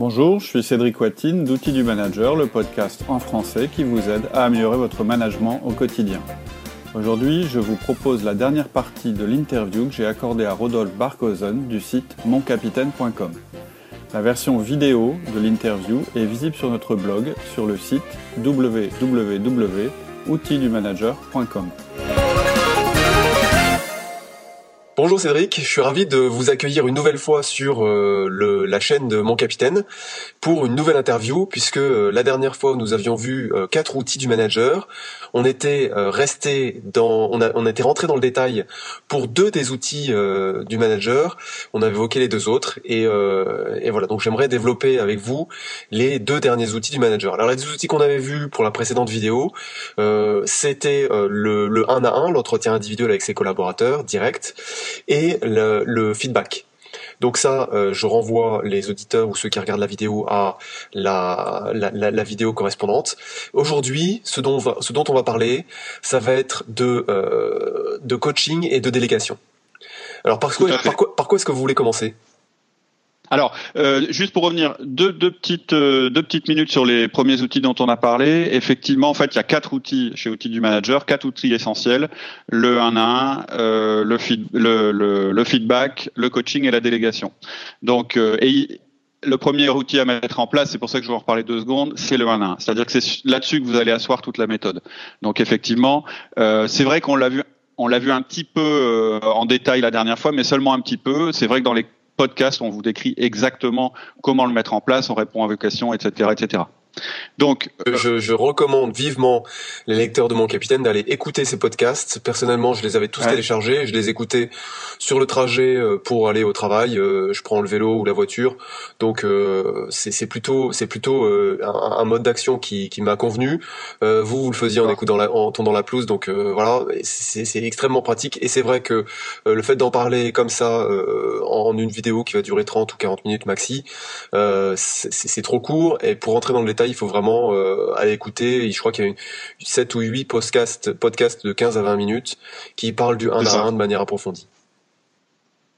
Bonjour, je suis Cédric Watine d'Outils du Manager, le podcast en français qui vous aide à améliorer votre management au quotidien. Aujourd'hui, je vous propose la dernière partie de l'interview que j'ai accordée à Rodolphe Barkosen du site moncapitaine.com. La version vidéo de l'interview est visible sur notre blog sur le site www.outildumanager.com. Bonjour Cédric, je suis ravi de vous accueillir une nouvelle fois sur euh, le, la chaîne de Mon Capitaine pour une nouvelle interview puisque euh, la dernière fois nous avions vu euh, quatre outils du manager. On était resté dans, on, a, on était rentré dans le détail pour deux des outils du manager. On avait évoqué les deux autres et, et voilà. Donc j'aimerais développer avec vous les deux derniers outils du manager. Alors les deux outils qu'on avait vus pour la précédente vidéo, c'était le, le 1 à 1, l'entretien individuel avec ses collaborateurs direct et le, feedback. Donc ça, euh, je renvoie les auditeurs ou ceux qui regardent la vidéo à la, la, vidéo correspondante. Aujourd'hui, ce dont, ce dont on va parler, ça va être de, euh, de coaching et de délégation. Alors par par quoi est-ce que vous voulez commencer? Alors, euh, juste pour revenir, deux, deux, petites, euh, deux petites minutes sur les premiers outils dont on a parlé. Effectivement, en fait, il y a quatre outils chez Outils du Manager, quatre outils essentiels le 1 à 1, euh, le, feed, le, le, le, feedback, le coaching et la délégation. Donc, euh, et le premier outil à mettre en place, c'est pour ça que je vais en reparler deux secondes, c'est le 1 à 1. C'est-à-dire que c'est là-dessus que vous allez asseoir toute la méthode. Donc, effectivement, euh, c'est vrai qu'on l'a vu on l'a vu un petit peu en détail la dernière fois, mais seulement un petit peu. C'est vrai que dans les podcast, on vous décrit exactement comment le mettre en place, on répond à vos questions, etc., etc. Donc, euh, je, je, recommande vivement les lecteurs de mon capitaine d'aller écouter ces podcasts. Personnellement, je les avais tous téléchargés, je les écoutais sur le trajet euh, pour aller au travail. Euh, je prends le vélo ou la voiture, donc c'est plutôt c'est plutôt un, un, mode d'action qui, qui m'a convenu. vous, vous le faisiez en écoutant la, en tondant la pelouse, donc voilà, c'est extrêmement pratique. Et c'est vrai que le fait d'en parler comme ça en une vidéo qui va durer 30 ou 40 minutes maxi, c'est trop court. Et pour entrer dans le détail il faut vraiment euh, aller écouter. Je crois qu'il y a une, 7 ou 8 podcasts, podcasts de 15 à 20 minutes qui parlent du 1 à 1 de manière approfondie.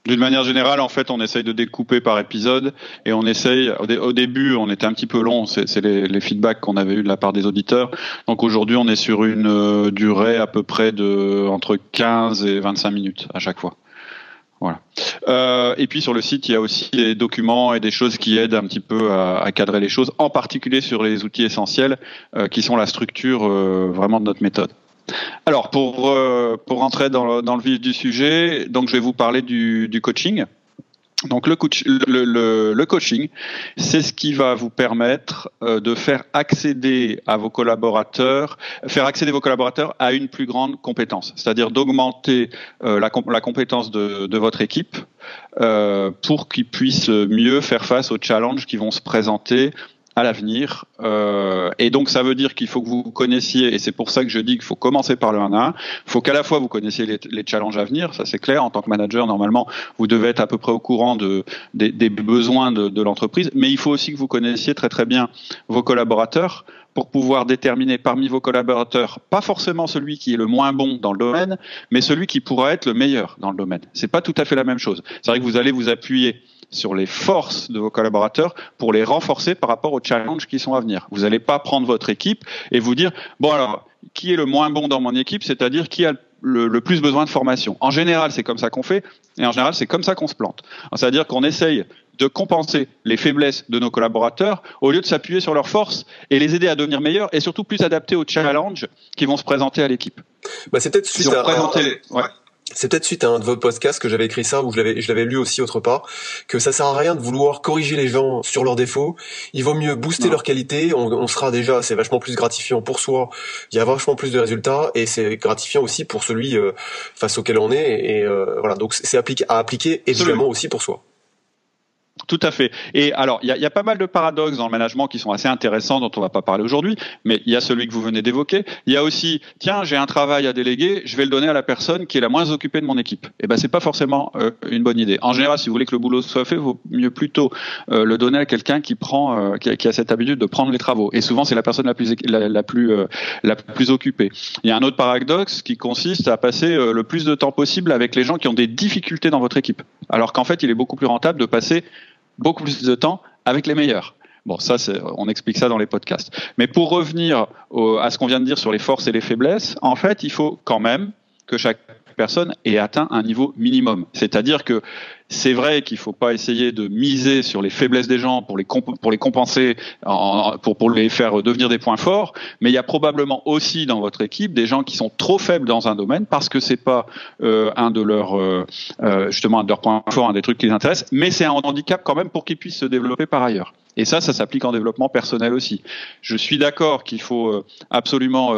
D'une manière générale, en fait, on essaye de découper par épisode et on essaye. Au, début, on était un petit peu long. C'est les, feedbacks qu'on avait eu de la part des auditeurs. Donc aujourd'hui, on est sur une euh, durée à peu près de entre 15 et 25 minutes à chaque fois. Voilà. Euh, et puis sur le site, il y a aussi des documents et des choses qui aident un petit peu à, cadrer les choses, en particulier sur les outils essentiels euh, qui sont la structure euh, vraiment de notre méthode. Alors pour pour rentrer dans le, vif du sujet, donc je vais vous parler du, du coaching. Donc le, coach, le, le, coaching, c'est ce qui va vous permettre euh, de faire accéder à vos collaborateurs, faire accéder vos collaborateurs à une plus grande compétence, c'est-à-dire d'augmenter euh, la, la, compétence de, de votre équipe euh, pour qu'ils puissent mieux faire face aux challenges qui vont se présenter à l'avenir. Euh, et donc ça veut dire qu'il faut que vous connaissiez, et c'est pour ça que je dis qu'il faut commencer par le 1 à 1, il faut qu'à la fois vous connaissiez les, les, challenges à venir, ça c'est clair, en tant que manager, normalement, vous devez être à peu près au courant de, des, des besoins de, de l'entreprise, mais il faut aussi que vous connaissiez très très bien vos collaborateurs pour pouvoir déterminer parmi vos collaborateurs, pas forcément celui qui est le moins bon dans le domaine, mais celui qui pourra être le meilleur dans le domaine. C'est pas tout à fait la même chose. C'est vrai que vous allez vous appuyer sur les forces de vos collaborateurs pour les renforcer par rapport aux challenges qui sont à venir. Vous n'allez pas prendre votre équipe et vous dire, bon alors, qui est le moins bon dans mon équipe, c'est-à-dire qui a le, plus besoin de formation. En général, c'est comme ça qu'on fait, et en général, c'est comme ça qu'on se plante. C'est-à-dire qu'on essaye de compenser les faiblesses de nos collaborateurs au lieu de s'appuyer sur leurs forces et les aider à devenir meilleurs et surtout plus adaptés aux challenges qui vont se présenter à l'équipe. Bah, c'est peut-être suite à, c'est peut-être suite à un de vos podcasts que j'avais écrit ça ou je l'avais je l'avais lu aussi autre part que ça sert à rien de vouloir corriger les gens sur leurs défauts. Il vaut mieux booster leur qualité. On, sera déjà c'est vachement plus gratifiant pour soi. Il y a vachement plus de résultats et c'est gratifiant aussi pour celui euh, face auquel on est et, euh, voilà donc c'est appliqué à appliquer évidemment aussi pour soi. Tout à fait. Et alors, il y y a, pas mal de paradoxes dans le management qui sont assez intéressants, dont on va pas parler aujourd'hui, mais il y a celui que vous venez d'évoquer. Il y a aussi, tiens, j'ai un travail à déléguer, je vais le donner à la personne qui est la moins occupée de mon équipe. Et eh ben, c'est pas forcément euh, une bonne idée. En général, si vous voulez que le boulot soit fait, vaut mieux plutôt euh, le donner à quelqu'un qui prend, euh, qui a, qui, a, cette habitude de prendre les travaux. Et souvent, c'est la personne la plus, la, la plus, la plus occupée. Il y a un autre paradoxe qui consiste à passer le plus de temps possible avec les gens qui ont des difficultés dans votre équipe. Alors qu'en fait, il est beaucoup plus rentable de passer beaucoup plus de temps avec les meilleurs. Bon, ça, on explique ça dans les podcasts. Mais pour revenir à ce qu'on vient de dire sur les forces et les faiblesses, en fait, il faut quand même que chaque personne ait atteint un niveau minimum. C'est-à-dire que c'est vrai qu'il ne faut pas essayer de miser sur les faiblesses des gens pour les, pour les compenser, pour, les faire devenir des points forts, mais il y a probablement aussi dans votre équipe des gens qui sont trop faibles dans un domaine parce que c'est pas euh, un de leurs euh, euh, justement un de leurs points forts, un des trucs qui les intéressent, mais c'est un handicap quand même pour qu'ils puissent se développer par ailleurs. Et ça, ça s'applique en développement personnel aussi. Je suis d'accord qu'il faut absolument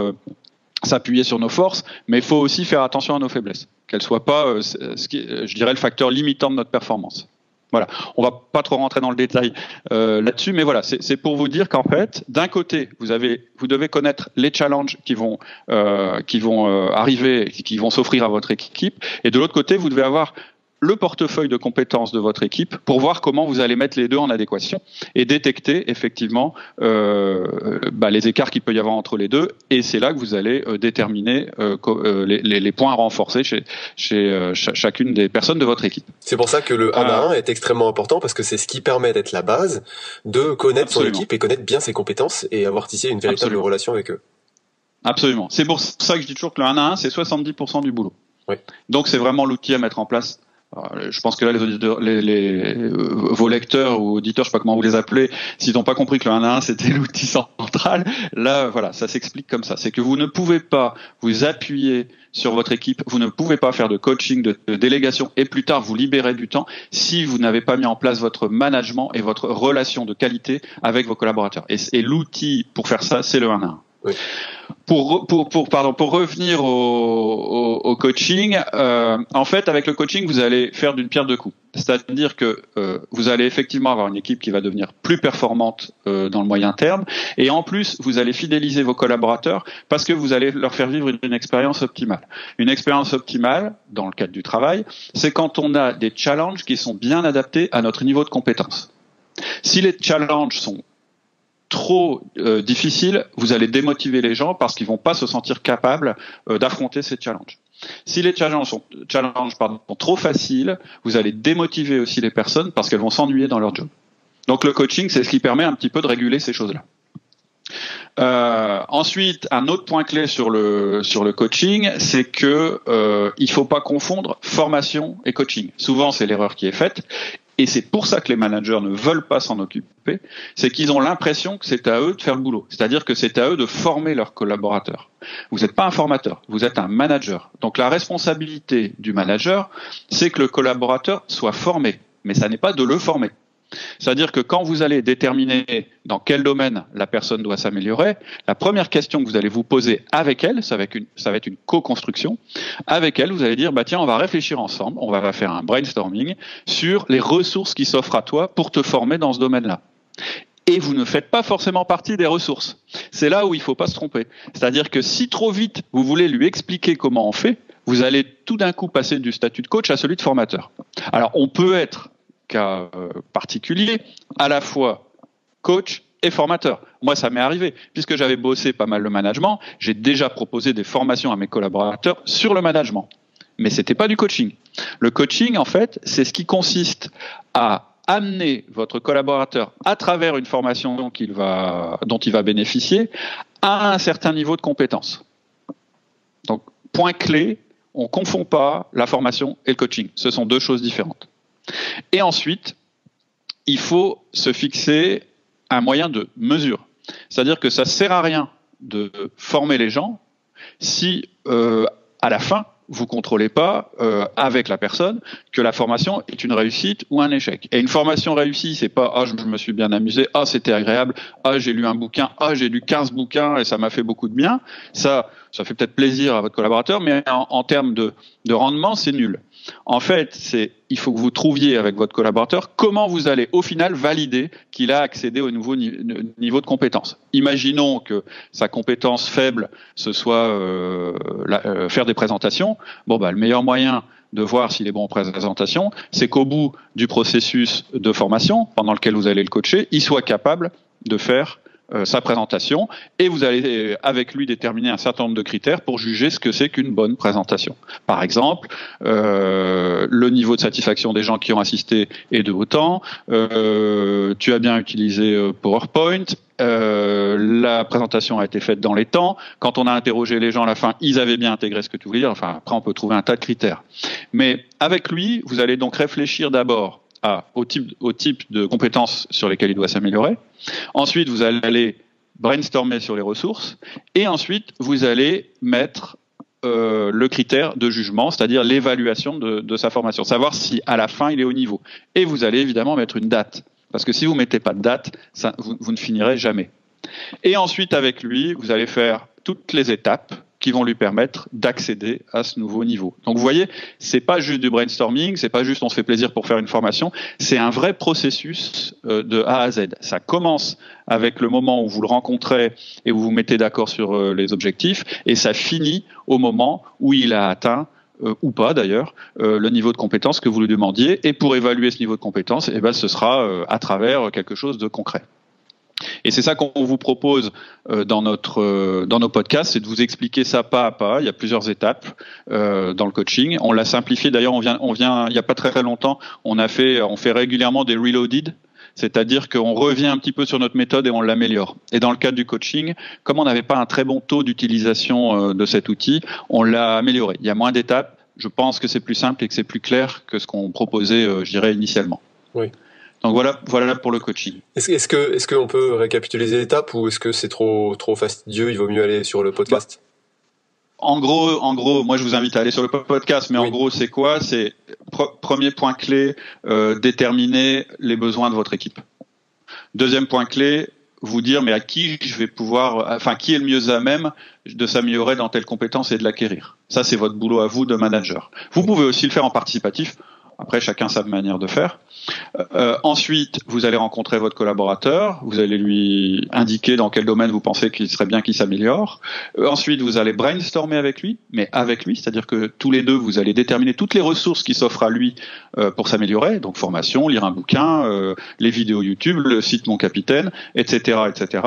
s'appuyer sur nos forces, mais il faut aussi faire attention à nos faiblesses, qu'elles soient pas, euh, ce qui, je dirais, le facteur limitant de notre performance. Voilà, on va pas trop rentrer dans le détail euh, là-dessus, mais voilà, c'est pour vous dire qu'en fait, d'un côté, vous avez, vous devez connaître les challenges qui vont, euh, qui vont euh, arriver, qui vont s'offrir à votre équipe, et de l'autre côté, vous devez avoir le portefeuille de compétences de votre équipe pour voir comment vous allez mettre les deux en adéquation et détecter effectivement euh, bah, les écarts qu'il peut y avoir entre les deux. Et c'est là que vous allez euh, déterminer euh, euh les, les, points renforcés chez, chez euh, chacune des personnes de votre équipe. C'est pour ça que le 1 à 1 est extrêmement important parce que c'est ce qui permet d'être la base de connaître son équipe et connaître bien ses compétences et avoir tissé une véritable relation avec eux. Absolument. C'est pour ça que je dis toujours que le 1 à 1, c'est 70% du boulot. Oui. Donc c'est vraiment l'outil à mettre en place je pense que là, les auditeurs, les, les, euh, vos lecteurs ou auditeurs, je sais pas comment vous les appelez, s'ils n'ont pas compris que le 1 à 1 c'était l'outil central, là, voilà, ça s'explique comme ça. C'est que vous ne pouvez pas vous appuyer sur votre équipe, vous ne pouvez pas faire de coaching, de, délégation et plus tard vous libérer du temps si vous n'avez pas mis en place votre management et votre relation de qualité avec vos collaborateurs. Et, et l'outil pour faire ça, c'est le 1 à 1. Pour, pour, pour, pardon, pour revenir au, au, coaching, euh, en fait, avec le coaching, vous allez faire d'une pierre deux coups. C'est-à-dire que euh, vous allez effectivement avoir une équipe qui va devenir plus performante euh, dans le moyen terme, et en plus, vous allez fidéliser vos collaborateurs parce que vous allez leur faire vivre une, une expérience optimale. Une expérience optimale, dans le cadre du travail, c'est quand on a des challenges qui sont bien adaptés à notre niveau de compétence. Si les challenges sont trop euh, difficile, vous allez démotiver les gens parce qu'ils vont pas se sentir capables euh, d'affronter ces challenges. Si les challenges sont, challenges, pardon, trop faciles, vous allez démotiver aussi les personnes parce qu'elles vont s'ennuyer dans leur job. Donc le coaching, c'est ce qui permet un petit peu de réguler ces choses-là. Euh, ensuite, un autre point clé sur le sur le coaching, c'est que euh, il faut pas confondre formation et coaching. Souvent, c'est l'erreur qui est faite, et c'est pour ça que les managers ne veulent pas s'en occuper, c'est qu'ils ont l'impression que c'est à eux de faire le boulot. C'est-à-dire que c'est à eux de former leurs collaborateurs. Vous n'êtes pas un formateur, vous êtes un manager. Donc la responsabilité du manager, c'est que le collaborateur soit formé. Mais ça n'est pas de le former. C'est-à-dire que quand vous allez déterminer dans quel domaine la personne doit s'améliorer, la première question que vous allez vous poser avec elle, ça va être une, co-construction, avec elle, vous allez dire, bah tiens, on va réfléchir ensemble, on va faire un brainstorming sur les ressources qui s'offrent à toi pour te former dans ce domaine-là et vous ne faites pas forcément partie des ressources. C'est là où il ne faut pas se tromper. C'est-à-dire que si trop vite vous voulez lui expliquer comment on fait, vous allez tout d'un coup passer du statut de coach à celui de formateur. Alors on peut être cas euh, particulier, à la fois coach et formateur. Moi, ça m'est arrivé. Puisque j'avais bossé pas mal le management, j'ai déjà proposé des formations à mes collaborateurs sur le management. Mais c'était pas du coaching. Le coaching, en fait, c'est ce qui consiste à amener votre collaborateur à travers une formation dont il va, dont il va bénéficier à un certain niveau de compétence. Donc, point clé, on confond pas la formation et le coaching. Ce sont deux choses différentes. Et ensuite, il faut se fixer un moyen de mesure. C'est-à-dire que ça sert à rien de former les gens si euh, à la fin vous contrôlez pas euh, avec la personne que la formation est une réussite ou un échec. Et une formation réussie, c'est pas ah je me suis bien amusé, ah c'était agréable, ah j'ai lu un bouquin, ah j'ai lu 15 bouquins et ça m'a fait beaucoup de bien. Ça ça fait peut-être plaisir à votre collaborateur, mais en, termes de rendement, c'est nul. En fait, c'est il faut que vous trouviez avec votre collaborateur comment vous allez au final valider qu'il a accédé au nouveau niveau de compétence. Imaginons que sa compétence faible ce soit euh, euh, faire des présentations. Bon bah le meilleur moyen de voir s'il est bon en présentation, c'est qu'au bout du processus de formation pendant lequel vous allez le coacher, il soit capable de faire sa présentation et vous allez euh, avec lui déterminer un certain nombre de critères pour juger ce que c'est qu'une bonne présentation. Par exemple, euh, le niveau de satisfaction des gens qui ont assisté est de autant, euh, tu as bien utilisé euh, PowerPoint, euh, la présentation a été faite dans les temps. Quand on a interrogé les gens à la fin, ils avaient bien intégré ce que tu voulais dire. Enfin, après, on peut trouver un tas de critères. Mais avec lui, vous allez donc réfléchir d'abord au, type, de compétences sur lesquelles il doit s'améliorer. Ensuite, vous allez brainstormer sur les ressources. Et ensuite, vous allez mettre euh, le critère de jugement, c'est-à-dire l'évaluation de, sa formation, savoir si à la fin il est au niveau. Et vous allez évidemment mettre une date, parce que si vous mettez pas de date, vous ne finirez jamais. Et ensuite, avec lui, vous allez faire toutes les étapes qui vont lui permettre d'accéder à ce nouveau niveau. Donc vous voyez, c'est pas juste du brainstorming, c'est pas juste on se fait plaisir pour faire une formation, c'est un vrai processus euh, de A à Z. Ça commence avec le moment où vous le rencontrez et où vous mettez d'accord sur euh, les objectifs, et ça finit au moment où il a atteint euh, ou pas d'ailleurs, le niveau de compétence que vous lui demandiez. Et pour évaluer ce niveau de compétence, eh ben, ce sera à travers quelque chose de concret. Et c'est ça qu'on vous propose euh, dans notre euh, dans nos podcasts, c'est de vous expliquer ça pas à pas. Il y a plusieurs étapes euh, dans le coaching. On l'a simplifié. D'ailleurs, on vient on vient il y a pas très très longtemps, on a fait on fait régulièrement des reloaded. C'est-à-dire qu'on revient un petit peu sur notre méthode et on l'améliore. Et dans le cadre du coaching, comme on n'avait pas un très bon taux d'utilisation de cet outil, on l'a amélioré. Il y a moins d'étapes. Je pense que c'est plus simple et que c'est plus clair que ce qu'on proposait, je dirais, initialement. Oui. Donc voilà, voilà pour le coaching. Est-ce est que est-ce qu'on peut récapituler les étapes ou est-ce que c'est trop trop fastidieux Il vaut mieux aller sur le podcast? Bah, en gros, en gros, moi je vous invite à aller sur le podcast, mais oui. en gros c'est quoi? C'est pr premier point clé, euh, déterminer les besoins de votre équipe. Deuxième point clé, vous dire mais à qui je vais pouvoir, enfin qui est le mieux à même de s'améliorer dans telle compétence et de l'acquérir? Ça c'est votre boulot à vous de manager. Vous pouvez aussi le faire en participatif. Après, chacun sa manière de faire. Euh, ensuite, vous allez rencontrer votre collaborateur, vous allez lui indiquer dans quel domaine vous pensez qu'il serait bien qu'il s'améliore. Euh, ensuite, vous allez brainstormer avec lui, mais avec lui, c'est-à-dire que tous les deux, vous allez déterminer toutes les ressources qui s'offrent à lui euh, pour s'améliorer, donc formation, lire un bouquin, les vidéos YouTube, le site Mon Capitaine, etc., etc.,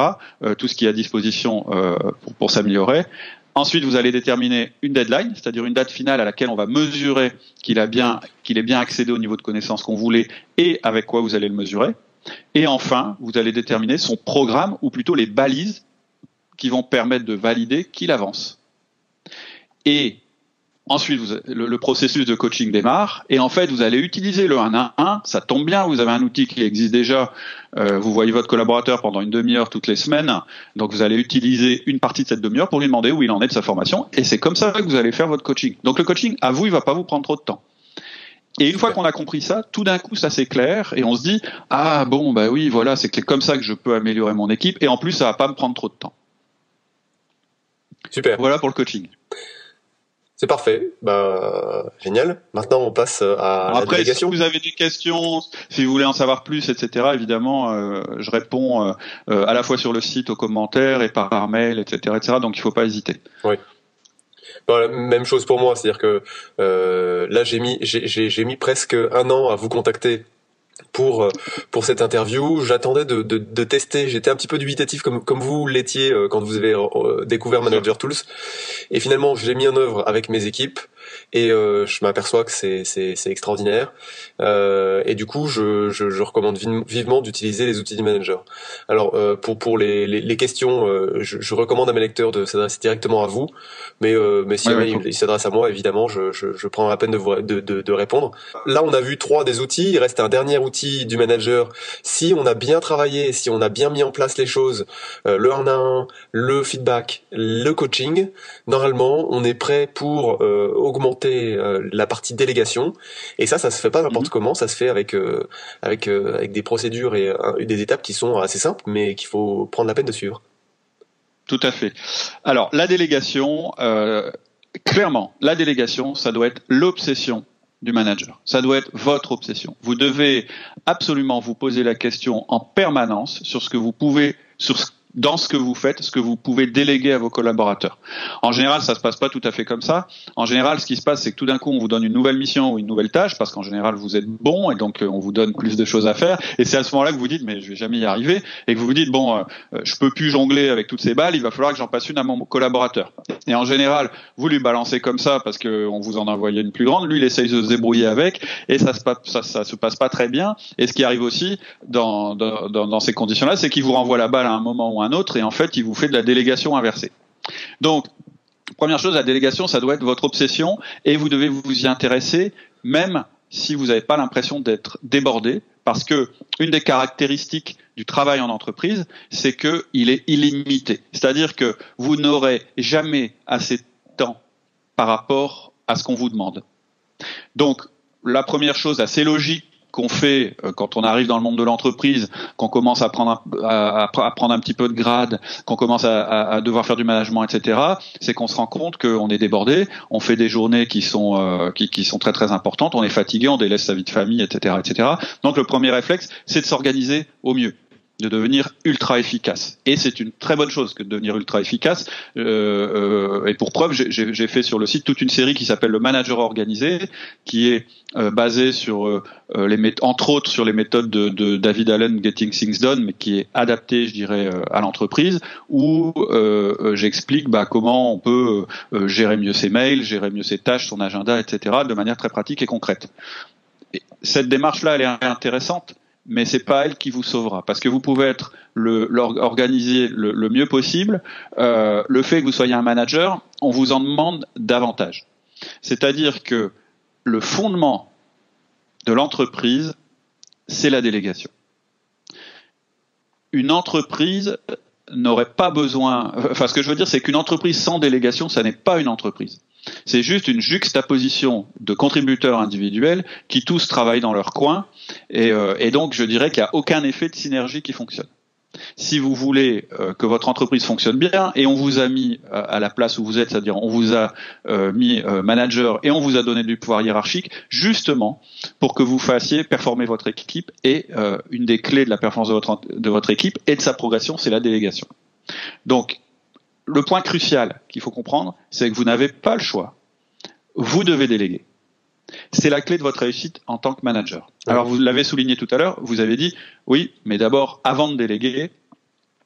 tout ce qui est à disposition pour s'améliorer. Ensuite, vous allez déterminer une deadline, c'est-à-dire une date finale à laquelle on va mesurer qu'il a bien, qu'il est bien accédé au niveau de connaissance qu'on voulait et avec quoi vous allez le mesurer. Et enfin, vous allez déterminer son programme ou plutôt les balises qui vont permettre de valider qu'il avance. Ensuite, vous, le, le, processus de coaching démarre et en fait, vous allez utiliser le 1 à 1. Ça tombe bien, vous avez un outil qui existe déjà. Euh, vous voyez votre collaborateur pendant une demi-heure toutes les semaines. Donc, vous allez utiliser une partie de cette demi-heure pour lui demander où il en est de sa formation. Et c'est comme ça que vous allez faire votre coaching. Donc, le coaching, à vous, il va pas vous prendre trop de temps. Et une fois qu'on a compris ça, tout d'un coup, ça s'éclaire et on se dit ah bon bah oui voilà c'est comme ça que je peux améliorer mon équipe et en plus ça va pas me prendre trop de temps. Super. Voilà pour le coaching. C'est parfait, bah génial. Maintenant, on passe à Après, la délégation. si vous avez des questions, si vous voulez en savoir plus, etc. Évidemment, euh, je réponds euh, à la fois sur le site, aux commentaires et par mail, etc., etc. Donc, il faut pas hésiter. Oui. Bon, même chose pour moi, c'est-à-dire que euh, là, j'ai mis, j'ai mis presque un an à vous contacter pour pour cette interview. J'attendais de, de, de, tester. J'étais un petit peu dubitatif comme comme vous l'étiez quand vous avez découvert Manager Tools. Et finalement, je l'ai mis en œuvre avec mes équipes et euh, je m'aperçois que c'est c'est c'est extraordinaire. Euh, et du coup, je je, je recommande vivement d'utiliser les outils du manager. Alors euh, pour pour les les, les questions, je, je, recommande à mes lecteurs de s'adresser directement à vous. Mais mais si ouais, ils s'adressent à moi, évidemment, je, je je prends la peine de vous de, de de répondre. Là, on a vu trois des outils. Il reste un dernier outil du manager. Si on a bien travaillé, si on a bien mis en place les choses, le 1 à 1, le feedback, le coaching, normalement, on est prêt pour euh, euh, la partie délégation. Et ça, ça se fait pas n'importe -hmm. comment. Ça se fait avec euh, avec avec des procédures et des étapes qui sont assez simples, mais qu'il faut prendre la peine de suivre. Tout à fait. Alors, la délégation, clairement, la délégation, ça doit être l'obsession du manager. Ça doit être votre obsession. Vous devez absolument vous poser la question en permanence sur ce que vous pouvez, sur dans ce que vous faites, ce que vous pouvez déléguer à vos collaborateurs. En général, ça se passe pas tout à fait comme ça. En général, ce qui se passe, c'est que tout d'un coup, on vous donne une nouvelle mission ou une nouvelle tâche, parce qu'en général, vous êtes bon et donc euh, on vous donne plus de choses à faire. Et c'est à ce moment-là que vous dites, mais je vais jamais y arriver, et que vous vous dites, bon, euh, euh, je peux plus jongler avec toutes ces balles, il va falloir que j'en passe une à mon collaborateur. Et en général, vous lui balancez comme ça parce qu'on vous en a envoyé une plus grande, lui, il essaye de se débrouiller avec, et ça se passe, se passe pas très bien. Et ce qui arrive aussi dans, dans, dans ces conditions-là, c'est qu'il vous renvoie la balle à un moment ou autre, et en fait, il vous fait de la délégation inversée. Donc, première chose, la délégation, ça doit être votre obsession, et vous devez vous y intéresser, même si vous n'avez pas l'impression d'être débordé, parce que une des caractéristiques du travail en entreprise, c'est qu'il est illimité. C'est-à-dire que vous n'aurez jamais assez de temps par rapport à ce qu'on vous demande. Donc, la première chose assez logique qu'on fait euh, quand on arrive dans le monde de l'entreprise, qu'on commence à prendre un, à, prendre un petit peu de grade, qu'on commence à, devoir faire du management, etc. C'est qu'on se rend compte qu'on est débordé, on fait des journées qui sont euh, qui, sont très très importantes, on est fatigué, on délaisse sa vie de famille, etc., etc. Donc le premier réflexe, c'est de s'organiser au mieux de devenir ultra efficace. Et c'est une très bonne chose que de devenir ultra efficace. Euh, euh, et pour preuve, j'ai fait sur le site toute une série qui s'appelle le manager organisé, qui est euh, basée sur euh, les entre autres sur les méthodes de, David Allen Getting Things Done, mais qui est adaptée, je dirais, à l'entreprise, où j'explique bah, comment on peut gérer mieux ses mails, gérer mieux ses tâches, son agenda, etc., de manière très pratique et concrète. Et cette démarche-là, elle est intéressante mais c'est pas elle qui vous sauvera parce que vous pouvez être le, l'organiser le, le, mieux possible. Euh, le fait que vous soyez un manager, on vous en demande davantage. C'est-à-dire que le fondement de l'entreprise, c'est la délégation. Une entreprise n'aurait pas besoin. Enfin, ce que je veux dire, c'est qu'une entreprise sans délégation, ça n'est pas une entreprise. C'est juste une juxtaposition de contributeurs individuels qui tous travaillent dans leur coin, et, euh, donc je dirais qu'il n'y a aucun effet de synergie qui fonctionne. Si vous voulez euh, que votre entreprise fonctionne bien, et on vous a mis euh, à la place où vous êtes, c'est-à-dire on vous a mis manager et on vous a donné du pouvoir hiérarchique, justement pour que vous fassiez performer votre équipe, et une des clés de la performance de votre, de votre équipe et de sa progression, c'est la délégation. Donc le point crucial qu'il faut comprendre, c'est que vous n'avez pas le choix. Vous devez déléguer. C'est la clé de votre réussite en tant que manager. Alors vous l'avez souligné tout à l'heure, vous avez dit oui, mais d'abord, avant de déléguer,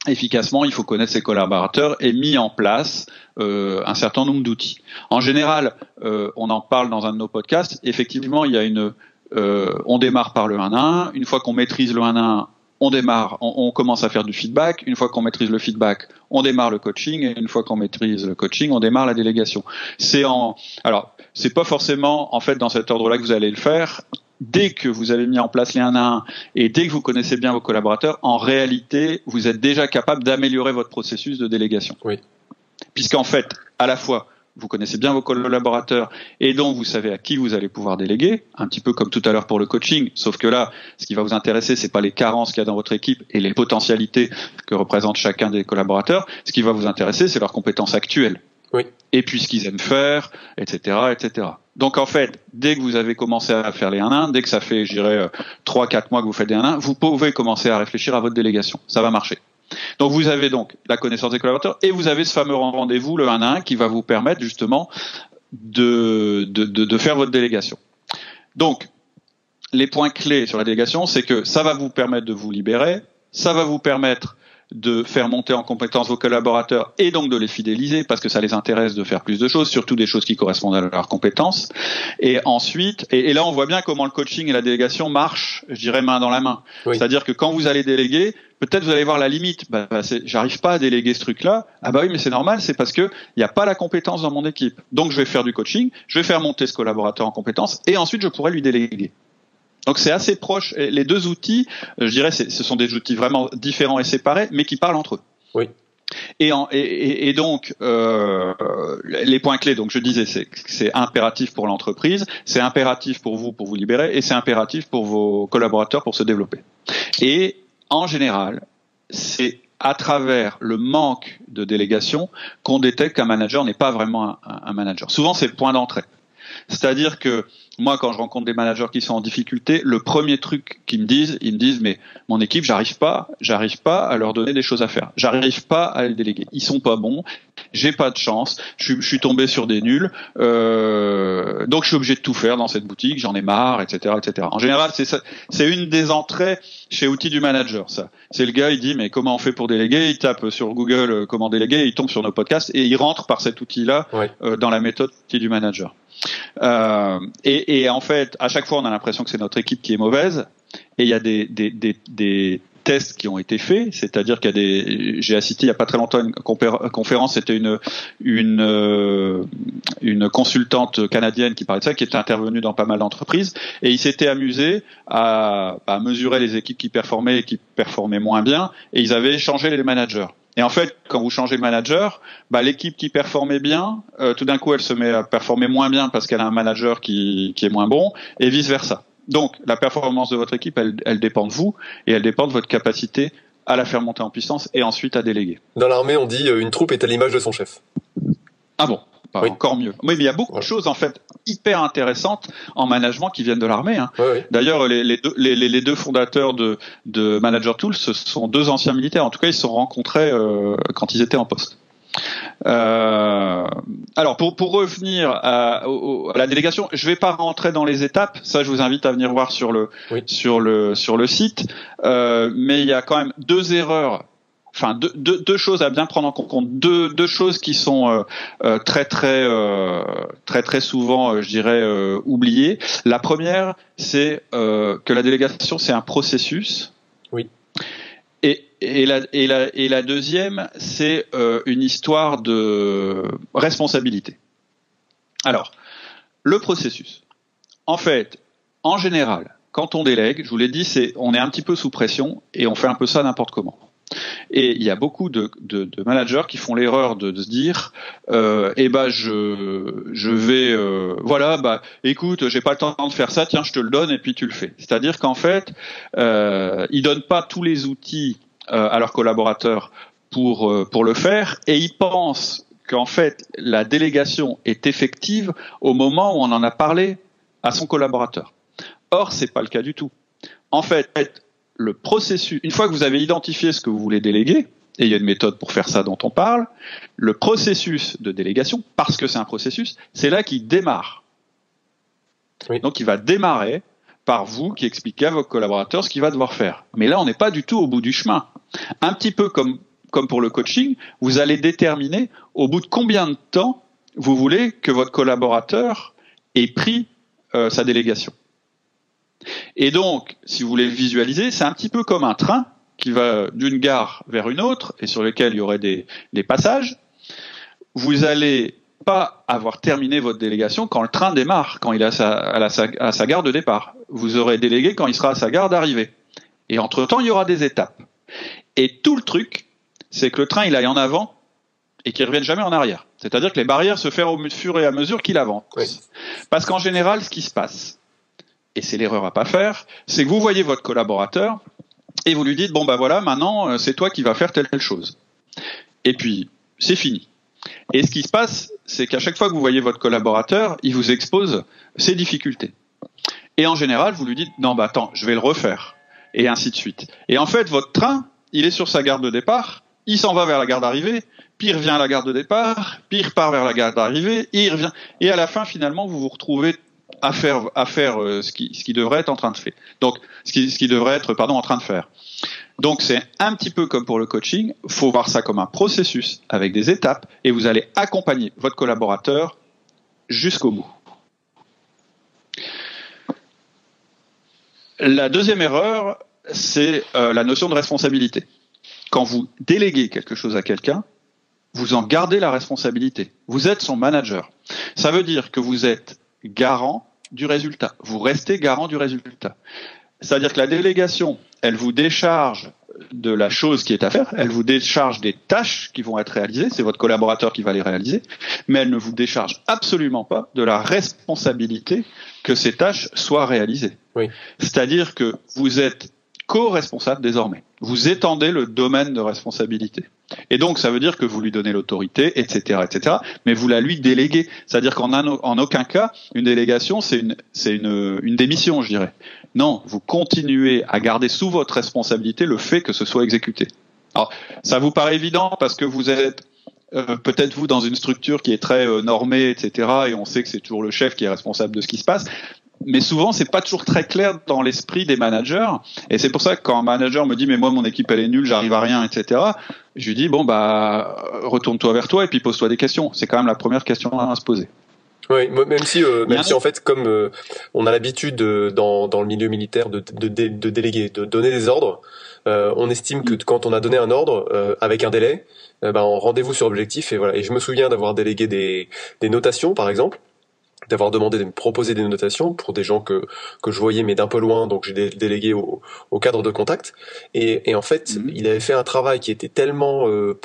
efficacement, il faut connaître ses collaborateurs et mis en place euh, un certain nombre d'outils. En général, euh, on en parle dans un de nos podcasts. Effectivement, il y a une, euh, on démarre par le 1 1. Une fois qu'on maîtrise le 1 1, on démarre, on, commence à faire du feedback. Une fois qu'on maîtrise le feedback, on démarre le coaching. Et une fois qu'on maîtrise le coaching, on démarre la délégation. C'est en, alors, c'est pas forcément en fait dans cet ordre-là que vous allez le faire. Dès que vous avez mis en place les 1 à 1 et dès que vous connaissez bien vos collaborateurs, en réalité, vous êtes déjà capable d'améliorer votre processus de délégation. Oui. Puisqu'en fait, à la fois, vous connaissez bien vos collaborateurs et donc vous savez à qui vous allez pouvoir déléguer, un petit peu comme tout à l'heure pour le coaching, sauf que là, ce qui va vous intéresser, c'est pas les carences qu'il y a dans votre équipe et les potentialités que représente chacun des collaborateurs. Ce qui va vous intéresser, c'est leurs compétences actuelles. Oui. Et puis ce qu'ils aiment faire, etc., etc. Donc en fait, dès que vous avez commencé à faire les 1-1, dès que ça fait, je dirais, 3-4 mois que vous faites des 1-1, vous pouvez commencer à réfléchir à votre délégation. Ça va marcher. Donc vous avez donc la connaissance des collaborateurs et vous avez ce fameux rendez-vous, le 1 à 1, qui va vous permettre justement de, de, de, faire votre délégation. Donc, les points clés sur la délégation, c'est que ça va vous permettre de vous libérer, ça va vous permettre de faire monter en compétence vos collaborateurs et donc de les fidéliser parce que ça les intéresse de faire plus de choses, surtout des choses qui correspondent à leurs compétences. Et ensuite, et, là on voit bien comment le coaching et la délégation marchent, je dirais main dans la main. C'est-à-dire que quand vous allez déléguer, peut-être vous allez voir la limite. Bah, bah J'arrive pas à déléguer ce truc-là. Ah bah oui, mais c'est normal, c'est parce que il n'y a pas la compétence dans mon équipe. Donc je vais faire du coaching, je vais faire monter ce collaborateur en compétence et ensuite je pourrai lui déléguer. Donc c'est assez proche. Les deux outils, euh, je dirais, ce sont des outils vraiment différents et séparés, mais qui parlent entre eux. Oui. Et, en, et, et, donc euh, les points clés, donc je disais, c'est c'est impératif pour l'entreprise, c'est impératif pour vous pour vous libérer, et c'est impératif pour vos collaborateurs pour se développer. Et en général, c'est à travers le manque de délégation qu'on détecte qu'un manager n'est pas vraiment un, un manager. Souvent, c'est le point d'entrée. C'est-à-dire que moi, quand je rencontre des managers qui sont en difficulté, le premier truc qu'ils me disent, ils me disent, mais mon équipe, j'arrive pas, j'arrive pas à leur donner des choses à faire. J'arrive pas à les déléguer. Ils sont pas bons. J'ai pas de chance. Je, suis tombé sur des nuls. Euh, donc, je suis obligé de tout faire dans cette boutique. J'en ai marre, etc., etc. En général, c'est c'est une des entrées chez outils du manager. Ça, c'est le gars, il dit, mais comment on fait pour déléguer? Il tape sur Google euh, comment déléguer, il tombe sur nos podcasts et il rentre par cet outil-là euh, dans la méthode outil du manager. Euh, et, et, en fait, à chaque fois, on a l'impression que c'est notre équipe qui est mauvaise. Et il y a des, des, des, des tests qui ont été faits, c'est-à-dire qu'il y a des, j'ai assisté il y a pas très longtemps une conférence, c'était une une euh, une consultante canadienne qui parlait de ça, qui était intervenue dans pas mal d'entreprises, et il s'était amusé à, à mesurer les équipes qui performaient et qui performaient moins bien, et ils avaient changé les managers. Et en fait, quand vous changez de manager, bah, l'équipe qui performait bien, euh, tout d'un coup, elle se met à performer moins bien parce qu'elle a un manager qui, qui est moins bon, et vice versa. Donc, la performance de votre équipe, elle, elle dépend de vous et elle dépend de votre capacité à la faire monter en puissance et ensuite à déléguer. Dans l'armée, on dit euh, une troupe est à l'image de son chef. Ah bon? Encore mieux. Oui, mais il y a beaucoup de choses en fait hyper intéressantes en management qui viennent de l'armée. Hein. D'ailleurs, les, les, deux, les, les, deux fondateurs de, de Manager Tools, ce sont deux anciens militaires. En tout cas, ils se sont rencontrés euh, quand ils étaient en poste. Euh, alors pour, pour revenir à, à, la délégation, je vais pas rentrer dans les étapes. Ça, je vous invite à venir voir sur le sur le sur le site. Euh, mais il y a quand même deux erreurs enfin deux, deux, deux, choses à bien prendre en compte, deux, deux choses qui sont euh, euh très très euh, très très souvent, euh, je dirais, oubliées. La première, c'est que la délégation c'est un processus. Oui. Et, et, la, et, la, et la deuxième, c'est une histoire de responsabilité. Alors, le processus. En fait, en général, quand on délègue, je vous l'ai dit, c'est on est un petit peu sous pression et on fait un peu ça n'importe comment. Et il y a beaucoup de, de, de managers qui font l'erreur de, de, se dire, euh, eh ben je je vais, euh, voilà, bah écoute, j'ai pas le temps de faire ça, tiens, je te le donne et puis tu le fais. C'est-à-dire qu'en fait, euh, ils donnent pas tous les outils euh, à leurs collaborateurs pour euh, pour le faire et ils pensent qu'en fait la délégation est effective au moment où on en a parlé à son collaborateur. Or, c'est pas le cas du tout. En fait, le processus, une fois que vous avez identifié ce que vous voulez déléguer, et il y a une méthode pour faire ça dont on parle, le processus de délégation, parce que c'est un processus, c'est là qu'il démarre. Donc il va démarrer par vous qui expliquez à vos collaborateurs ce qu'il va devoir faire. Mais là, on n'est pas du tout au bout du chemin. Un petit peu comme, comme pour le coaching, vous allez déterminer au bout de combien de temps vous voulez que votre collaborateur ait pris euh, sa délégation. Et donc, si vous voulez le visualiser, c'est un petit peu comme un train qui va d'une gare vers une autre et sur lequel il y aurait des, des passages. Vous allez pas avoir terminé votre délégation quand le train démarre, quand il est à sa, à, sa, à sa gare de départ. Vous aurez délégué quand il sera à sa gare d'arrivée. Et entre-temps, il y aura des étapes. Et tout le truc, c'est que le train, il aille en avant et qu'il revienne jamais en arrière. C'est-à-dire que les barrières se font au fur et à mesure qu'il avance. Parce qu'en général, ce qui se passe, et c'est l'erreur à pas faire, c'est que vous voyez votre collaborateur et vous lui dites bon bah voilà maintenant euh, c'est toi qui vas faire telle telle chose. Et puis c'est fini. Et ce qui se passe, c'est qu'à chaque fois que vous voyez votre collaborateur, il vous expose ses difficultés. Et en général, vous lui dites non bah attends, je vais le refaire et ainsi de suite. Et en fait, votre train, il est sur sa gare de départ, il s'en va vers la gare d'arrivée, puis il revient à la gare de départ, puis il repart vers la gare d'arrivée, il revient. Et à la fin, finalement, vous vous retrouvez à faire euh, ce qui devrait être en train de faire. Donc ce qui devrait être pardon en train de faire. Donc c'est un petit peu comme pour le coaching, faut voir ça comme un processus avec des étapes et vous allez accompagner votre collaborateur jusqu'au bout. La deuxième erreur, c'est euh, la notion de responsabilité. Quand vous déléguez quelque chose à quelqu'un, vous en gardez la responsabilité. Vous êtes son manager. Ça veut dire que vous êtes garant du résultat. Vous restez garant du résultat. C'est-à-dire que la délégation, elle vous décharge de la chose qui est à faire, elle vous décharge des tâches qui vont être réalisées, c'est votre collaborateur qui va les réaliser, mais elle ne vous décharge absolument pas de la responsabilité que ces tâches soient réalisées. Oui. C'est-à-dire que vous êtes co-responsable désormais. Vous étendez le domaine de responsabilité. Et donc, ça veut dire que vous lui donnez l'autorité, etc., etc., mais vous la lui déléguez. C'est-à-dire qu'en en aucun cas, une délégation, c'est une, une, une démission, je dirais. Non, vous continuez à garder sous votre responsabilité le fait que ce soit exécuté. Alors, ça vous paraît évident parce que vous êtes euh, peut-être vous dans une structure qui est très euh, normée, etc. Et on sait que c'est toujours le chef qui est responsable de ce qui se passe mais souvent c'est pas toujours très clair dans l'esprit des managers. Et c'est pour ça que quand un manager me dit mais moi mon équipe elle est nulle j'arrive à rien etc je lui dis bon bah retourne-toi vers toi et puis pose-toi des questions. C'est quand même la première question à se poser. Oui, même si, euh, même si en fait, comme euh, on a l'habitude dans, dans le milieu militaire de, de, de, déléguer, de donner des ordres, euh, on estime que quand on a donné un ordre avec un délai, ben, rendez-vous sur objectif et voilà. Et je me souviens d'avoir délégué des, des notations, par exemple, d'avoir demandé de me proposer des notations pour des gens que que je voyais mais d'un peu loin donc j'ai délégué au, au, cadre de contact et, et en fait mhm. il avait fait un travail qui était tellement euh,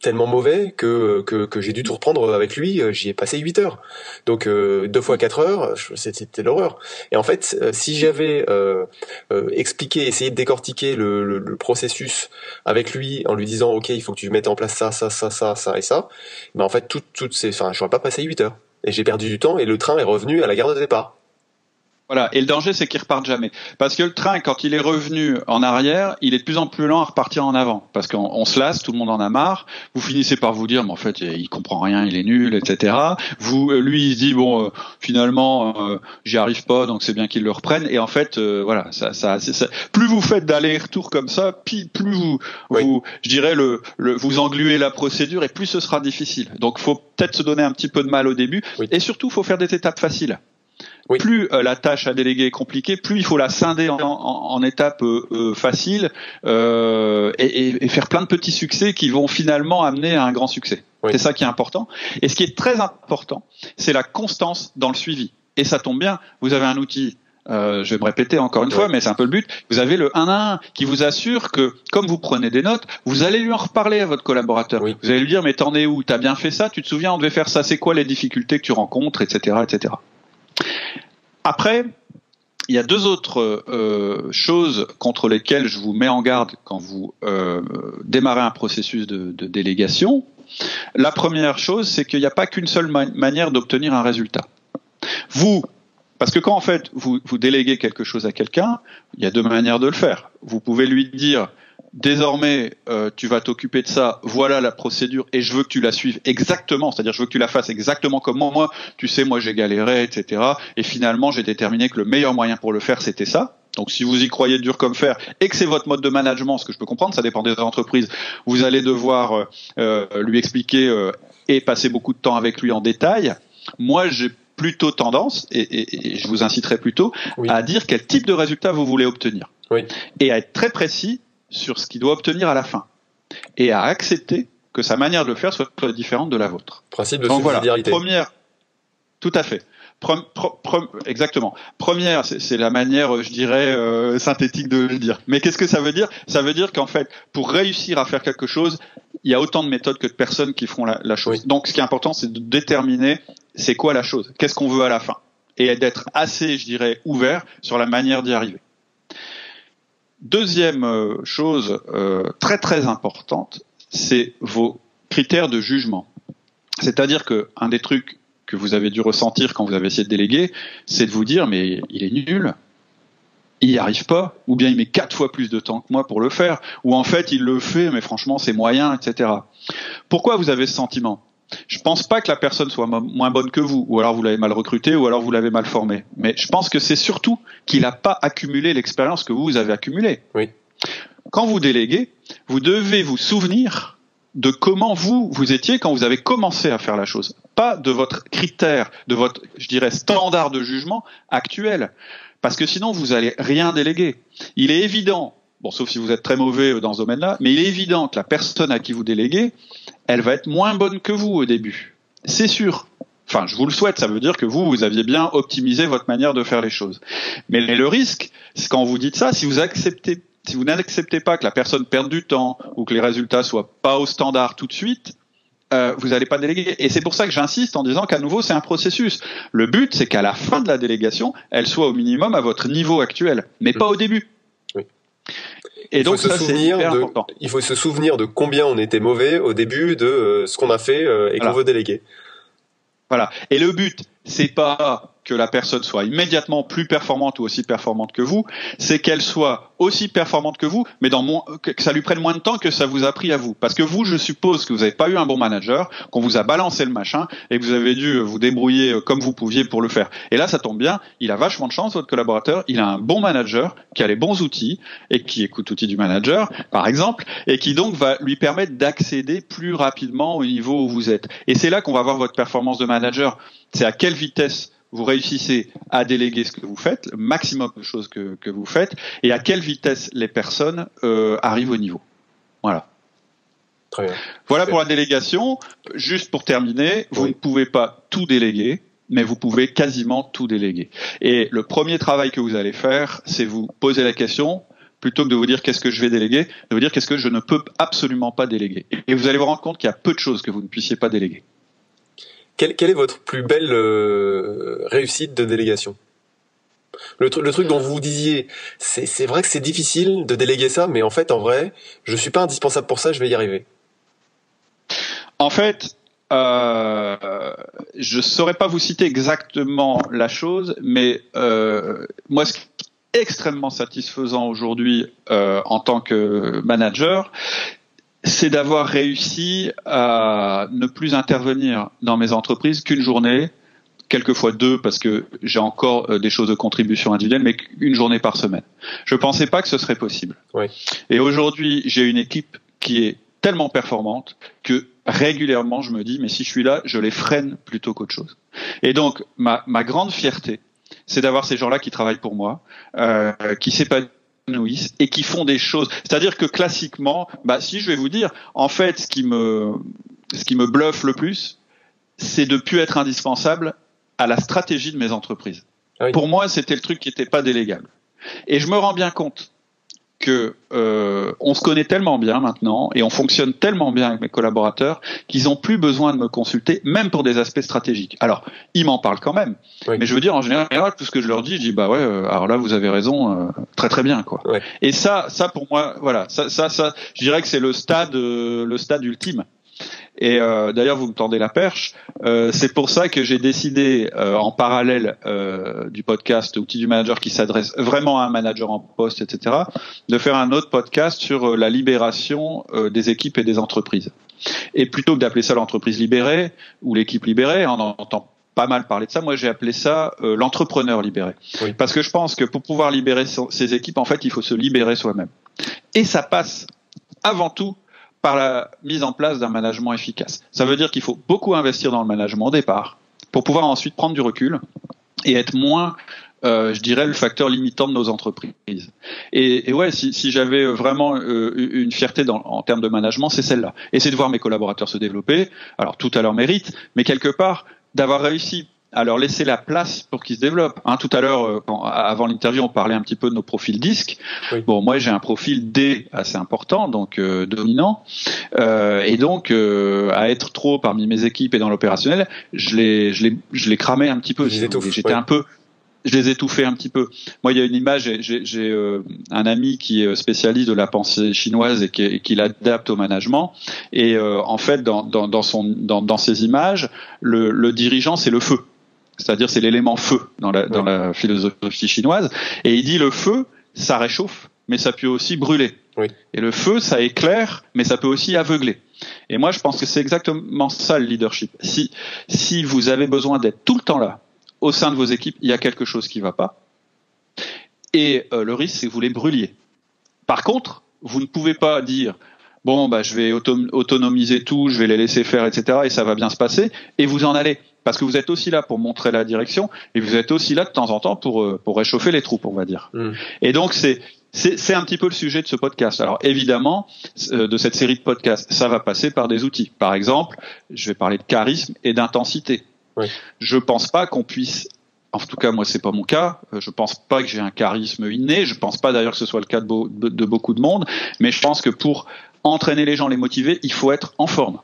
tellement mauvais que, que, que j'ai dû tout reprendre avec lui. J'y ai passé 8 heures. Donc euh, deux fois 4 heures, c'était l'horreur. Et en fait, euh, si j'avais euh, euh, expliqué, essayé de décortiquer le, le, processus avec lui en lui disant ok, il faut que tu mettes en place ça, ça, ça, ça, ça et ça, ben en fait, toutes toutes ces, enfin, j'aurais pas passé 8 heures et j'ai perdu du temps et le train est revenu à la gare de départ. Voilà. Et le danger, c'est qu'il reparte jamais. Parce que le train, quand il est revenu en arrière, il est de plus en plus lent à repartir en avant. Parce qu'on se lasse, tout le monde en a marre. Vous finissez par vous dire, mais en fait, il comprend rien, il est nul, etc. Vous, euh, lui, il se dit, bon, euh, finalement, euh, j'y arrive pas, donc c'est bien qu'il le reprenne. Et en fait, voilà, ça, ça, ça, plus vous faites d'aller-retour comme ça, plus, plus vous, vous, je dirais, le, le, vous engluez la procédure et plus ce sera difficile. Donc, faut peut-être se donner un petit peu de mal au début. Et surtout, faut faire des étapes faciles. Plus euh, la tâche à déléguer est compliquée, plus il faut la scinder en, en, étapes euh, euh, faciles et, et, faire plein de petits succès qui vont finalement amener à un grand succès. C'est ça qui est important. Et ce qui est très important, c'est la constance dans le suivi. Et ça tombe bien, vous avez un outil euh, je vais me répéter encore une fois, mais c'est un peu le but. Vous avez le 1 à 1 qui vous assure que, comme vous prenez des notes, vous allez lui en reparler à votre collaborateur. Vous allez lui dire, mais t'en es où? T'as bien fait ça? Tu te souviens On devait faire ça. C'est quoi les difficultés que tu rencontres, etc., etc. Après, il y a deux autres euh, choses contre lesquelles je vous mets en garde quand vous euh, démarrez un processus de, délégation. La première chose, c'est qu'il n'y a pas qu'une seule manière d'obtenir un résultat. Vous, parce que quand en fait vous, vous déléguez quelque chose à quelqu'un, il y a deux manières de le faire. Vous pouvez lui dire désormais euh, tu vas t'occuper de ça, voilà la procédure et je veux que tu la suives exactement, c'est-à-dire je veux que tu la fasses exactement comme moi, tu sais moi j'ai galéré, etc. Et finalement j'ai déterminé que le meilleur moyen pour le faire c'était ça. Donc si vous y croyez dur comme fer et que c'est votre mode de management, ce que je peux comprendre, ça dépend des entreprises, vous allez devoir euh, euh, lui expliquer et passer beaucoup de temps avec lui en détail. Moi j'ai plutôt tendance, et, je vous inciterai plutôt, à dire quel type de résultat vous voulez obtenir. Oui. Et à être très précis sur ce qu'il doit obtenir à la fin et à accepter que sa manière de le faire soit différente de la vôtre. Principe de Donc première, tout à fait. exactement. Première, c'est la manière, je dirais, euh, synthétique de le dire. Mais qu'est-ce que ça veut dire? Ça veut dire qu'en fait, pour réussir à faire quelque chose, il y a autant de méthodes que de personnes qui feront la, chose. Donc, ce qui est important, c'est de déterminer c'est quoi la chose, qu'est-ce qu'on veut à la fin, et d'être assez, je dirais, ouvert sur la manière d'y arriver. Deuxième euh, chose euh, très très importante, c'est vos critères de jugement. C'est-à-dire que un des trucs que vous avez dû ressentir quand vous avez essayé de déléguer, c'est de vous dire mais il est nul, il n'y arrive pas, ou bien il met quatre fois plus de temps que moi pour le faire, ou en fait il le fait mais franchement c'est moyen, etc. Pourquoi vous avez ce sentiment? Je pense pas que la personne soit moins bonne que vous, ou alors vous l'avez mal recruté, ou alors vous l'avez mal formé. Mais je pense que c'est surtout qu'il n'a pas accumulé l'expérience que vous, vous avez accumulée. Oui. Quand vous déléguez, vous devez vous souvenir de comment vous, vous étiez quand vous avez commencé à faire la chose. Pas de votre critère, de votre, je dirais, standard de jugement actuel. Parce que sinon, vous allez rien déléguer. Il est évident, bon, sauf si vous êtes très mauvais dans ce domaine-là, mais il est évident que la personne à qui vous déléguez, elle va être moins bonne que vous au début. C'est sûr. Enfin, je vous le souhaite, ça veut dire que vous, vous aviez bien optimisé votre manière de faire les choses. Mais le risque, c'est quand vous dites ça, si vous acceptez, si vous n'acceptez pas que la personne perde du temps ou que les résultats soient pas au standard tout de suite, euh, vous n'allez pas déléguer. Et c'est pour ça que j'insiste en disant qu'à nouveau, c'est un processus. Le but, c'est qu'à la fin de la délégation, elle soit au minimum à votre niveau actuel, mais pas au début. Et il donc faut se ça, c'est souvenir de, important. il faut se souvenir de combien on était mauvais au début de euh, ce qu'on a fait euh, et qu'on veut déléguer. Voilà. Et le but, c'est pas que la personne soit immédiatement plus performante ou aussi performante que vous, c'est qu'elle soit aussi performante que vous, mais dans que que ça lui prenne moins de temps que ça vous a pris à vous. Parce que vous, je suppose que vous n'avez pas eu un bon manager, qu'on vous a balancé le machin et que vous avez dû vous débrouiller euh, comme vous pouviez pour le faire. Et là, ça tombe bien, il a vachement de chance, votre collaborateur, il a un bon manager qui a les bons outils et qui écoute l'outil du manager, par exemple, et qui donc va lui permettre d'accéder plus rapidement au niveau où vous êtes. Et c'est là qu'on va voir votre performance de manager. C'est à quelle vitesse vous réussissez à déléguer ce que vous faites, le maximum de choses que, que vous faites, et à quelle vitesse les personnes euh, arrivent au niveau. Voilà. Très bien. Voilà pour la délégation. Juste pour terminer, vous Oui. ne pouvez pas tout déléguer, mais vous pouvez quasiment tout déléguer. Et le premier travail que vous allez faire, c'est vous poser la question, plutôt que de vous dire qu'est-ce que je vais déléguer, de vous dire qu'est-ce que je ne peux absolument pas déléguer. Et vous allez vous rendre compte qu'il y a peu de choses que vous ne puissiez pas déléguer. Quelle, est votre plus belle euh, réussite de délégation? Le, tru- le truc dont vous disiez, c'est vrai que c'est difficile de déléguer ça, mais en fait, en vrai, je suis pas indispensable pour ça, je vais y arriver. En fait, euh, je saurais pas vous citer exactement la chose, mais euh, moi, ce qui est extrêmement satisfaisant aujourd'hui euh, en tant que manager, c'est d'avoir réussi à ne plus intervenir dans mes entreprises qu'une journée, quelquefois deux, parce que j'ai encore euh, des choses de contribution individuelle, mais qu'une journée par semaine. Je pensais pas que ce serait possible. Oui. Et aujourd'hui, j'ai une équipe qui est tellement performante que régulièrement, je me dis, mais si je suis là, je les freine plutôt qu'autre chose. Et donc, ma, ma grande fierté, c'est d'avoir ces gens-là qui travaillent pour moi, euh, qui s'épanouissent et qui font des choses. C'est-à-dire que classiquement, bah, si je vais vous dire, en fait, ce qui me, ce qui me bluffe le plus, c'est de plus être indispensable à la stratégie de mes entreprises. Ah oui. Pour moi, c'était le truc qui n'était pas délégable. Et je me rends bien compte que euh, on se connaît tellement bien maintenant et on fonctionne tellement bien avec mes collaborateurs qu'ils ont plus besoin de me consulter, même pour des aspects stratégiques. Alors, ils m'en parlent quand même, Oui. mais je veux dire en général, tout ce que je leur dis, je dis bah ouais, euh, alors là vous avez raison, euh, très très bien quoi. Ouais. Et ça, ça pour moi, voilà, ça, ça, ça, je dirais que c'est le stade, euh, le stade ultime. Et euh, d'ailleurs, vous me tendez la perche. Euh, c'est pour ça que j'ai décidé, euh, en parallèle euh, du podcast Outils du manager qui s'adresse vraiment à un manager en poste, etc., de faire un autre podcast sur euh, la libération euh, des équipes et des entreprises. Et plutôt que d'appeler ça l'entreprise libérée ou l'équipe libérée, on en entend pas mal parler de ça. Moi, j'ai appelé ça euh, l'entrepreneur libéré, Oui. parce que je pense que pour pouvoir libérer son- ses équipes, en fait, il faut se libérer soi-même. Et ça passe avant tout par la mise en place d'un management efficace. Ça veut dire qu'il faut beaucoup investir dans le management au départ pour pouvoir ensuite prendre du recul et être moins, euh, je dirais, le facteur limitant de nos entreprises. Et, et ouais, si, j'avais vraiment euh, une fierté en termes de management, c'est celle-là. Et c'est de voir mes collaborateurs se développer, alors tout à leur mérite, mais quelque part d'avoir réussi à leur laisser la place pour qu'ils se développent. Hein, tout à l'heure, euh, avant l'interview, on parlait un petit peu de nos profils disques. Oui. Bon, moi j'ai un profil D assez important, donc euh, dominant, Euh, et donc euh, à être trop parmi mes équipes et dans l'opérationnel, je les, je les, je les cramais un petit peu. J'étais ouais. un peu, je les étouffais un petit peu. Moi, il y a une image. j'ai- euh, un ami qui est spécialiste de la pensée chinoise et qui, qui l'adapte au management. Et euh, en fait, dans, dans, dans son, dans, dans ces images, le, le dirigeant, c'est le feu. C'est-à-dire, c'est l'élément feu dans la, dans la philosophie chinoise. Et il dit le feu, ça réchauffe, mais ça peut aussi brûler. Oui. Et le feu, ça éclaire, mais ça peut aussi aveugler. Et moi, je pense que c'est exactement ça le leadership. Si, si vous avez besoin d'être tout le temps là, au sein de vos équipes, il y a quelque chose qui va pas. Et euh, le risque, c'est que vous les brûliez. Par contre, vous ne pouvez pas dire bon, bah, je vais auto- autonomiser tout, je vais les laisser faire, etc., et ça va bien se passer, et vous en allez. Parce que vous êtes aussi là pour montrer la direction, et vous êtes aussi là de temps en temps pour, euh, pour réchauffer les troupes, on va dire. Mm. Et donc, c'est, c'est, un petit peu le sujet de ce podcast. Alors, évidemment, euh, de cette série de podcasts, ça va passer par des outils. Par exemple, je vais parler de charisme et d'intensité. Oui. Je pense pas qu'on puisse en tout cas, moi, c'est pas mon cas. Euh, Je pense pas que j'ai un charisme inné. Je pense pas d'ailleurs que ce soit le cas de beaucoup de monde. Mais je pense que pour entraîner les gens, les motiver, il faut être en forme.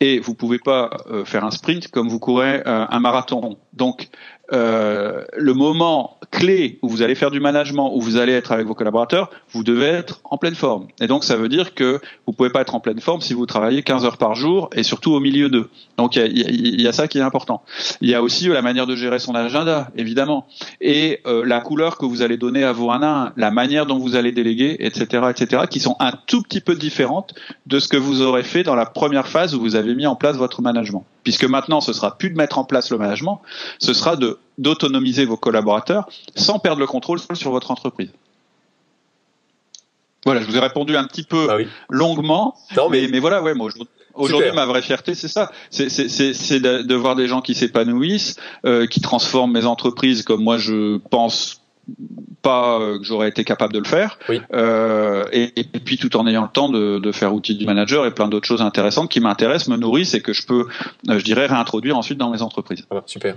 Et vous pouvez pas euh, faire un sprint comme vous courez euh, un marathon. Donc, euh, le moment clé où vous allez faire du management, où vous allez être avec vos collaborateurs, vous devez être en pleine forme. Et donc, ça veut dire que vous pouvez pas être en pleine forme si vous travaillez 15 heures par jour et surtout au milieu d'eux. Donc, il y a, y, y a, ça qui est important. Il y a aussi la manière de gérer son agenda, évidemment, et euh, la couleur que vous allez donner à vos 1 à 1, la manière dont vous allez déléguer, etc., etc., qui sont un tout petit peu différentes de ce que vous aurez fait dans la première phase où vous avez mis en place votre management. Puisque maintenant, ce sera plus de mettre en place le management, ce sera de d'autonomiser vos collaborateurs sans perdre le contrôle sur votre entreprise. Voilà, je vous ai répondu un petit peu Ah oui. longuement, Non, mais- mais, mais voilà, ouais, moi, aujourd'hui, ma vraie fierté, c'est ça, c'est c'est- c'est- c'est de, de voir des gens qui s'épanouissent, euh, qui transforment mes entreprises comme moi je pense pas euh, que j'aurais été capable de le faire, Oui. euh, et, et puis tout en ayant le temps de, de faire outil du manager et plein d'autres choses intéressantes qui m'intéressent, me nourrissent et que je peux, euh, je dirais, réintroduire ensuite dans mes entreprises. Voilà, super.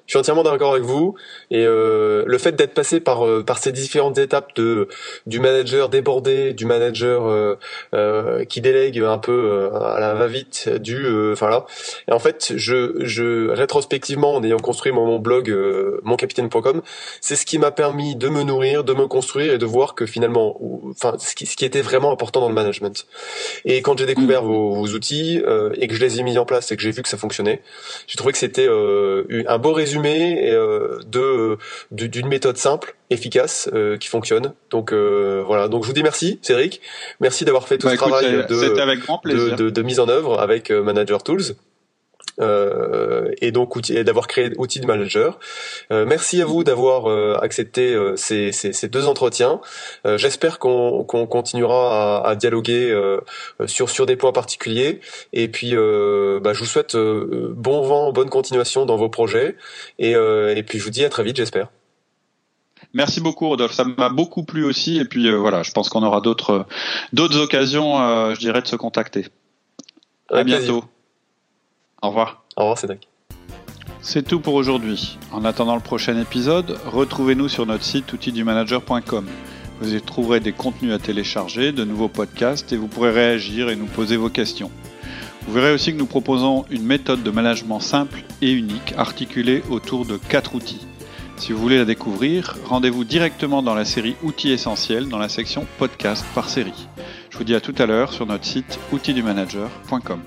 Je suis entièrement d'accord avec vous et euh, le fait d'être passé par euh, par ces différentes étapes de du manager débordé, du manager euh, euh, qui délègue un peu euh, à la va-vite, du euh, enfin là. Et en fait, je je rétrospectivement en ayant construit mon, mon blog euh, moncapitaine.com, c'est ce qui m'a permis de me nourrir, de me construire et de voir que finalement enfin ce qui, ce qui était vraiment important dans le management. Et quand j'ai découvert vos, vos outils euh, et que je les ai mis en place et que j'ai vu que ça fonctionnait, j'ai trouvé que c'était euh, un beau résumé euh, de d'une méthode simple, efficace, euh, qui fonctionne. Donc euh, voilà. Donc je vous dis merci, Cédric. Merci d'avoir fait tout Bah, ce écoute, travail de, avec grand de, de, de mise en œuvre avec Manager Tools. Euh, et donc d'avoir créé outil de manager. Euh, merci à vous d'avoir euh, accepté euh, ces, ces, ces deux entretiens. Euh, J'espère qu'on qu'on continuera à, à dialoguer euh, sur sur des points particuliers. Et puis, euh, bah, je vous souhaite euh, bon vent, bonne continuation dans vos projets. Et, euh, et puis, je vous dis à très vite, j'espère. Merci beaucoup Rodolphe, ça m'a beaucoup plu aussi et puis euh, voilà, je pense qu'on aura d'autres d'autres occasions, euh, je dirais, de se contacter. À plaisir. Au revoir. Au revoir, Cédric. C'est tout pour aujourd'hui. En attendant le prochain épisode, retrouvez-nous sur notre site outildumanager.com. Vous y trouverez des contenus à télécharger, de nouveaux podcasts et vous pourrez réagir et nous poser vos questions. Vous verrez aussi que nous proposons une méthode de management simple et unique articulée autour de quatre outils. Si vous voulez la découvrir, rendez-vous directement dans la série Outils essentiels dans la section Podcast par série. Je vous dis à tout à l'heure sur notre site outildumanager.com.